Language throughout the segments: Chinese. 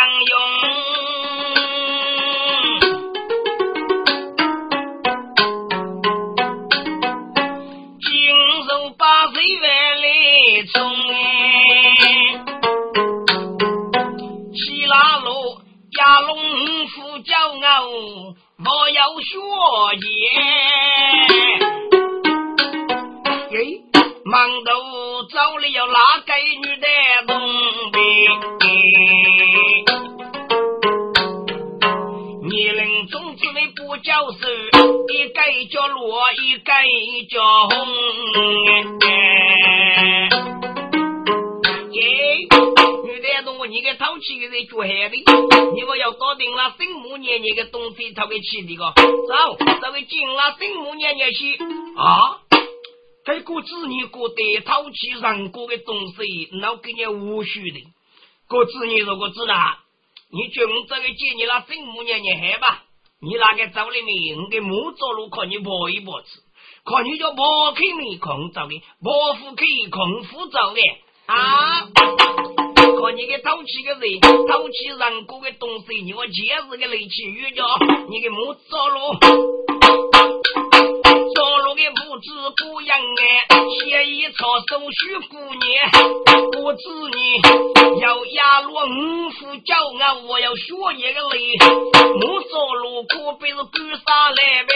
相拥一盖叫落，一盖叫红。你个淘气的人脚海的，你我要搞定了生母年年的东西才会起的个，走，这位进了生母年年去啊！这个子女过得淘气人过的东西，那给你无须的。个子女如果知道，你就这个接你那生母年年害吧，你那个走里面，你的木走路看你跑一跑子，看你叫跑开没空走的，摸腹可以空腹走的啊！看你个淘气个人，淘气人过的东西，你我前世个雷气遇到，你个木走路，路的不知不样哎，写一抄手续姑娘，不知你要压落五副骄傲，我要学一个雷，木走路可别是干啥来呗，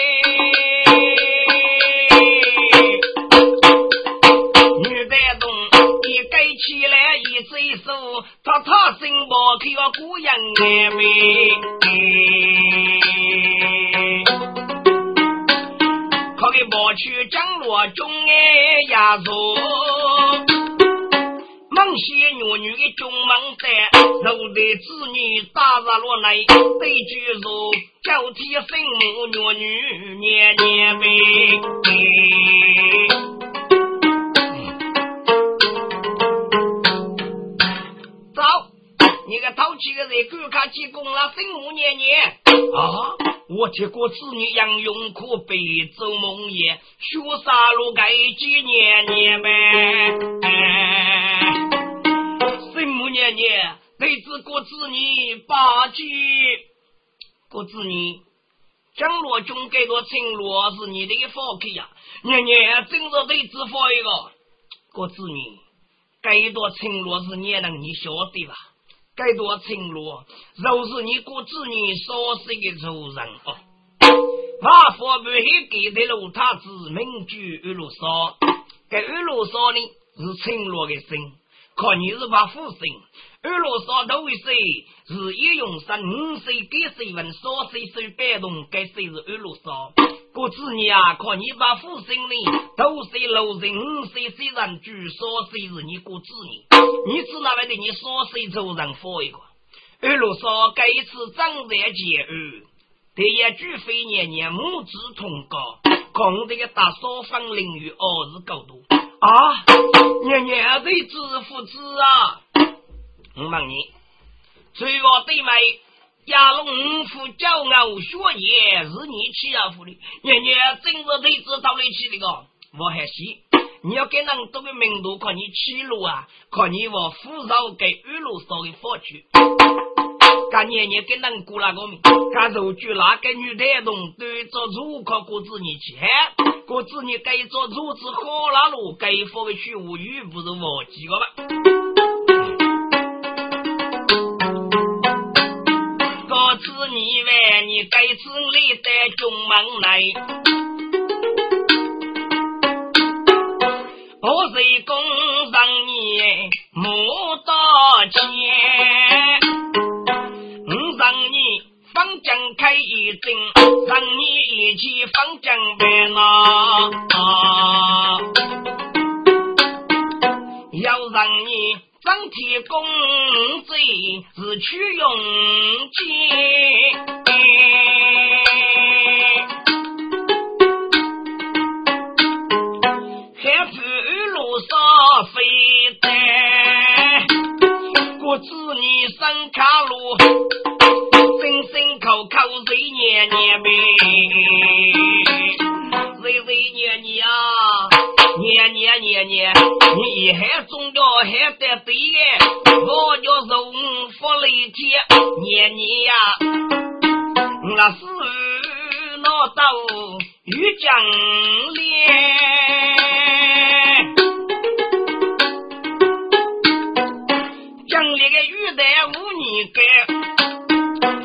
女的东。盖起来一只手，他他身抱去个姑娘妹妹，中哎呀坐，孟些女女的中门在，肉的子女打入落来，对句说交替生母女女年年呗。走你个淘气的人，赶快去功了，生母年年啊！我这个子女杨勇可白，做梦也学杀戮该几年年呗。生母年年，对子过子女八句，过子女江罗中给个承诺是你的福气呀！年年正着对子发一个过子女，给多承诺是你能你晓得吧？该多承诺，就是你过子女所生的仇人哦。马佛不黑给的路，他子名居一路说，该一路说呢是承诺的生，看你是把父生。一路说都会说，是一用三五岁给谁问，所岁岁摆动，该谁是一路说。过子女啊，看你把父生呢，都是老人五岁虽然据说谁是你过子女，你知哪来的？你说谁做人活一个？二路说，这一次张在结二，第一句非年年母子同高，空这个大少方领域二是够多啊！年年得知父子啊！我问你，最后对没？亚龙五副骄傲血液是你欺负的，人家真是对子到得起的个，我还是你要给人多个名度，看你欺辱啊，看你我扶饶给玉露烧的佛去。干年年给人过那个名，干肉具那个女太动对着如可过子你去，过子你该做如此好那路，该佛的去无语不是忘记个吧？你为你该次来在中门内，我是工让你莫道歉，我让你方将开一阵，让你一起方将白啊，要让你。张铁公子是去用剑，还中着还得对个，我叫荣福雷天，年年呀，那是那到玉江连，江里的玉带无你盖，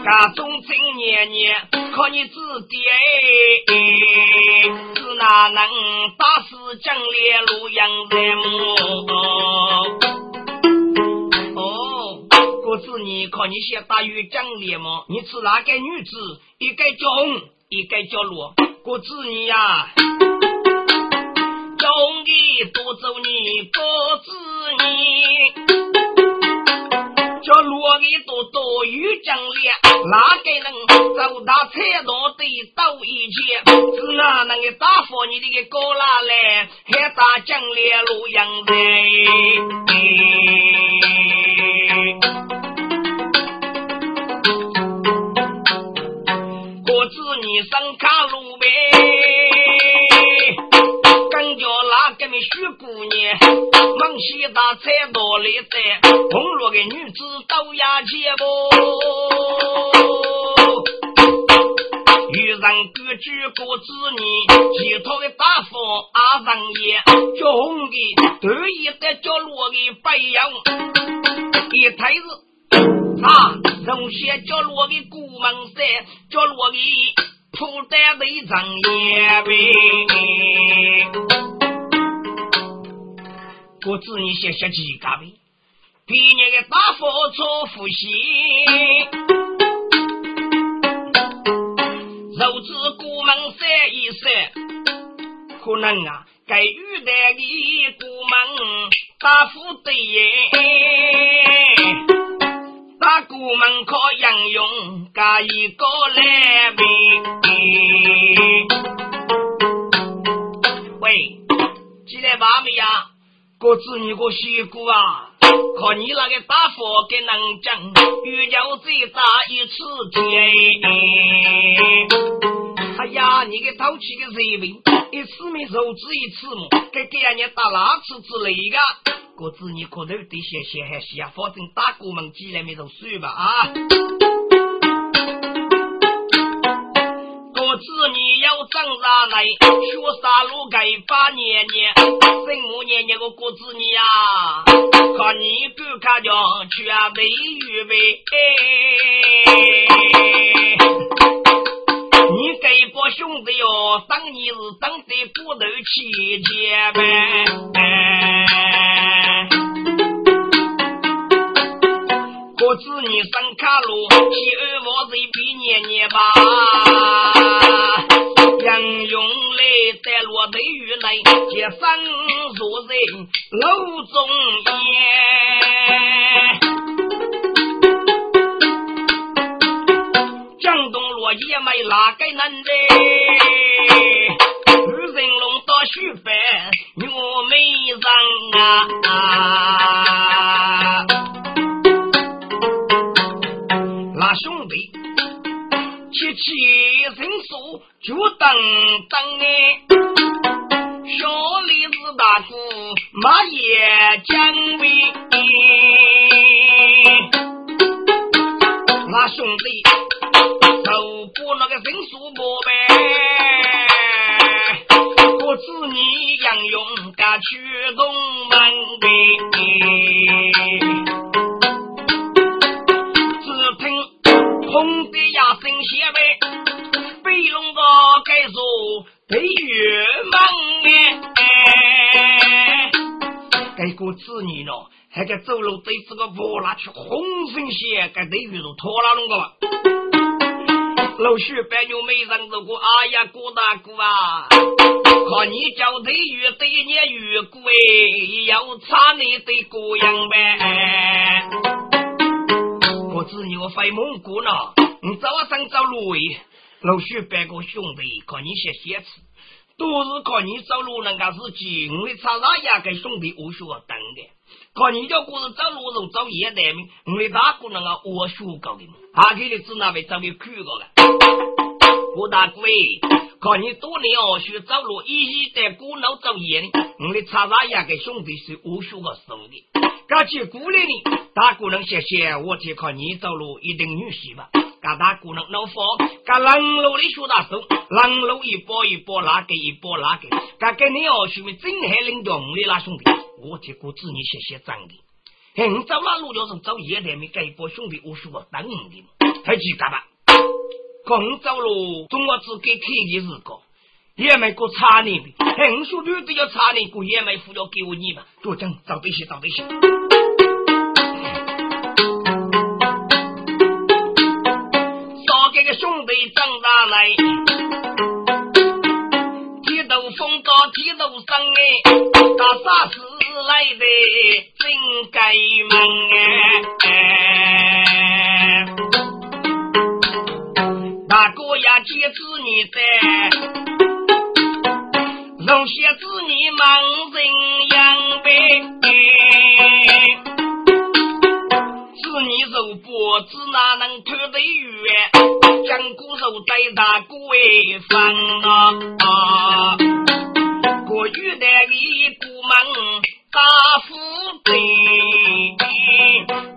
家中正年年。靠你自己，是哪能打死将烈路阳人么？哦，我子你靠你先打于将烈么？你是哪个女子？一个叫红，一个叫罗。我子你呀，中的多走你，多子你。叫罗的多多有将烈，哪个能走到车道的斗一切？是哪能个打发你的个哥拉来，还打将烈路阳人？我知你上卡路呗。许姑娘，忙西大菜多里在，红罗的女子都要结不？遇人各举各子女，其他的大夫阿人也，叫红的得意的叫罗的白羊，一抬子啊，容些叫罗的古门山，叫罗的。出单为张也呗，我子你写写几个呗，毕业的大佛做复习，肉质古门三一三，可能啊，该遇的的古门大富的耶。大姑门可应用加一个来呗。喂，进来吧没呀？哥子你个媳妇啊，看你那个大佛给能讲，遇到最大一次天。哎呀，你个淘气的人民，一次没受制一次嘛？给给人家打哪次之类的？哥子你可能得些些还是啊，反正大哥们进来没就算吧啊！我子你要长上来，学啥路该把年年，什么年年个果子你呀？看你不看着全被预备，你给波兄弟哟，当你是当得骨头起结呗。我子你上卡路，第二我人比年年吧。杨勇来在落地狱内，接生若人楼中烟。江东落也没哪个能的，二人龙到徐帆，我没人啊。七七人数就等等哎，小李子大哥马也将威，那兄弟都不那个人数不呗，我子你杨勇敢去东门呗。个该说得月忙哎，该个子女呢，还该走路对这个乌拉去红绳鞋，该得月如拖拉龙个吧。老许白牛没人走过，哎呀，郭大哥啊，看你叫得月对年月过哎，要差你的过样呗。我子你我飞蒙古呢，你早上走路，老许别个兄弟靠你写写词，都是靠你走路那个事情，我查查也给兄弟我学等的，靠你叫故事走路时走夜的命，我大姑娘啊我学高的，还给你指那位走没去过了，我大哥靠你多年哦学走路，一一在鼓楼走夜的，我查查也给兄弟是我学个手的。感谢鼓励你，大姑娘谢谢，我去靠你走路一定女婿吧。赶大姑娘老佛，赶冷路的学大手，冷路一波一波拉给一波拉给，赶给你哦，是为真海领导我的那兄弟，我替过子女谢谢长的。嘿，你走马路就是走夜台没给一波兄弟，我说我等你的，还记得吧？空走路，中国只给开的日个，也没过差你的，很说女的要差你过，也没付了给我你嘛，多讲找对些，找对些。少给个兄弟长大来，剃头风高，剃头上哎，打啥子来的真该门哎。大哥呀，接子你在，龙些子你忙人养呗，肉不子哪能脱得远？将骨肉带大哥为放啊！过雨的里不忙大富贵，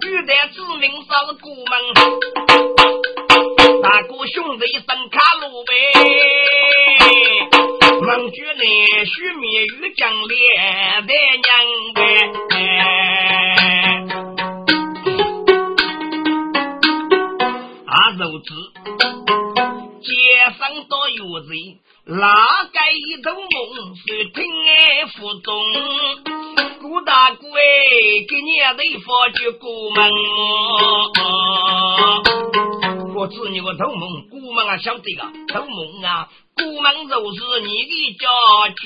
雨的子民少过门。大哥兄弟生卡路呗，孟举呢须灭于将烈的娘呗，子。街上多有人，哪个一头梦是听爱腹中，顾大哥哎，给你得发就过门。我知你个头蒙，古蒙啊晓得个头蒙啊，古蒙就是你的家具。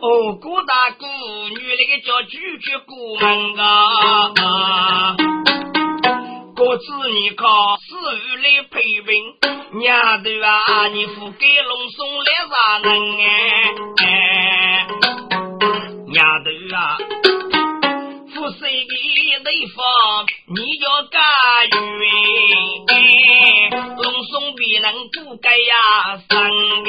哦，古大姑女那个叫居居古蒙啊，我知你靠四月来陪病，娘的啊，你付给龙送来啥能哎，娘的啊。不是的地方，你要干预，龙松必能不该呀，三个。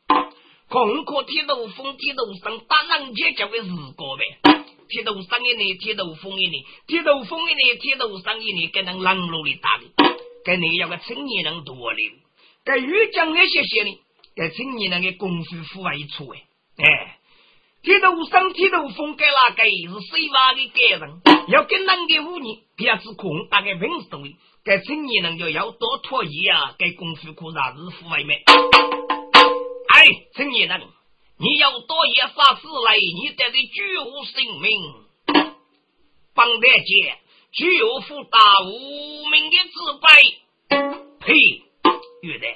空壳铁头风，铁头生，打人家叫为日过呗。铁头生一年，铁头风一年，铁头风一年，铁头生一年，跟人冷落的打的，跟你要个青年人多的，跟遇讲那些些呢，跟青年人的功夫付外一出哎，哎，铁头生，铁头风该哪个是谁话的个人？要跟人的五年，不要只空，大概平时都会。该青年人就要多脱衣啊！该功夫可啥日付外面？哎，青年人，你要多一啥事来？你得的举我性命，帮大姐举我负大无名的自卑。呸！玉的，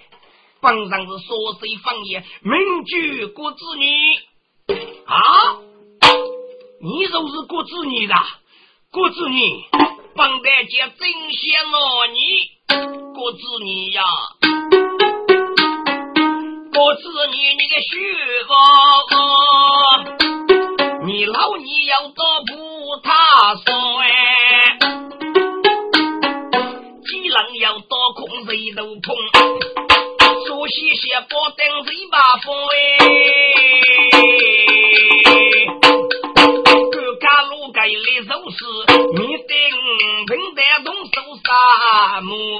榜上是说谁方言？名举国子女啊！你就是国子女的，国子女。帮大姐真羡慕你，国子女呀，国子女你个婿个，你老你要做不他说哎，既然要多空谁都空，说些些不等谁把风哎。家路盖里都是你顶平带动手杀木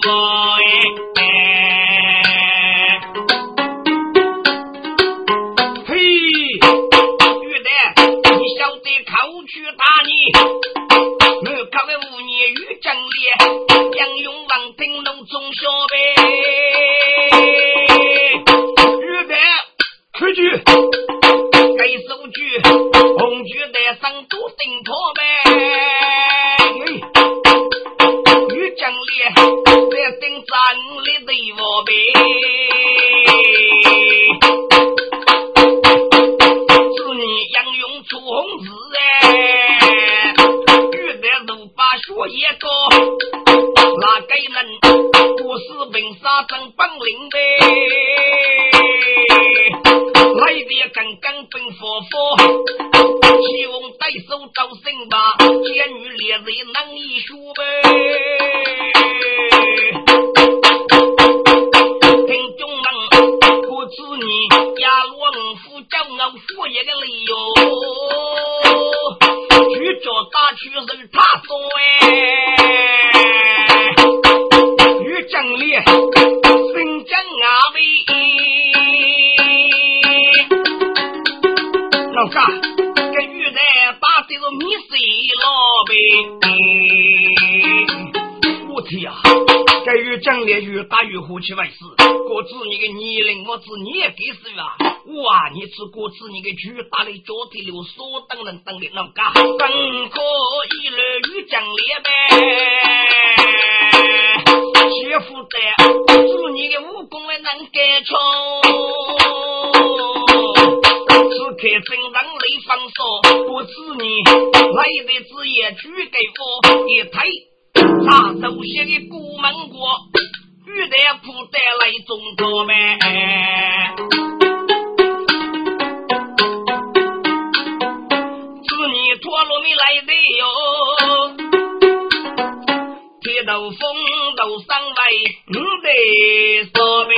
站立的我辈。是你杨出红子哎，玉德都把学业高，哪个人不是凭啥镇本领呗？一个理由，去找大去是他说哎，与将烈身将阿威，老哥，跟玉带把这个米水了呗，我天啊！该与将烈越打越火气外事，果子你个年龄我子你也给死啊！哇，你吃果子你个巨大的脚底流所等人等的那个，本可一路与将烈呗，媳妇的，祝你的武功来能改错，此刻正让雷放手，不知你来的子也举给我一推。他手写的古门国，玉带铺带来中国呗。女陀罗米来的哟，铁头风头上来，你得说呗。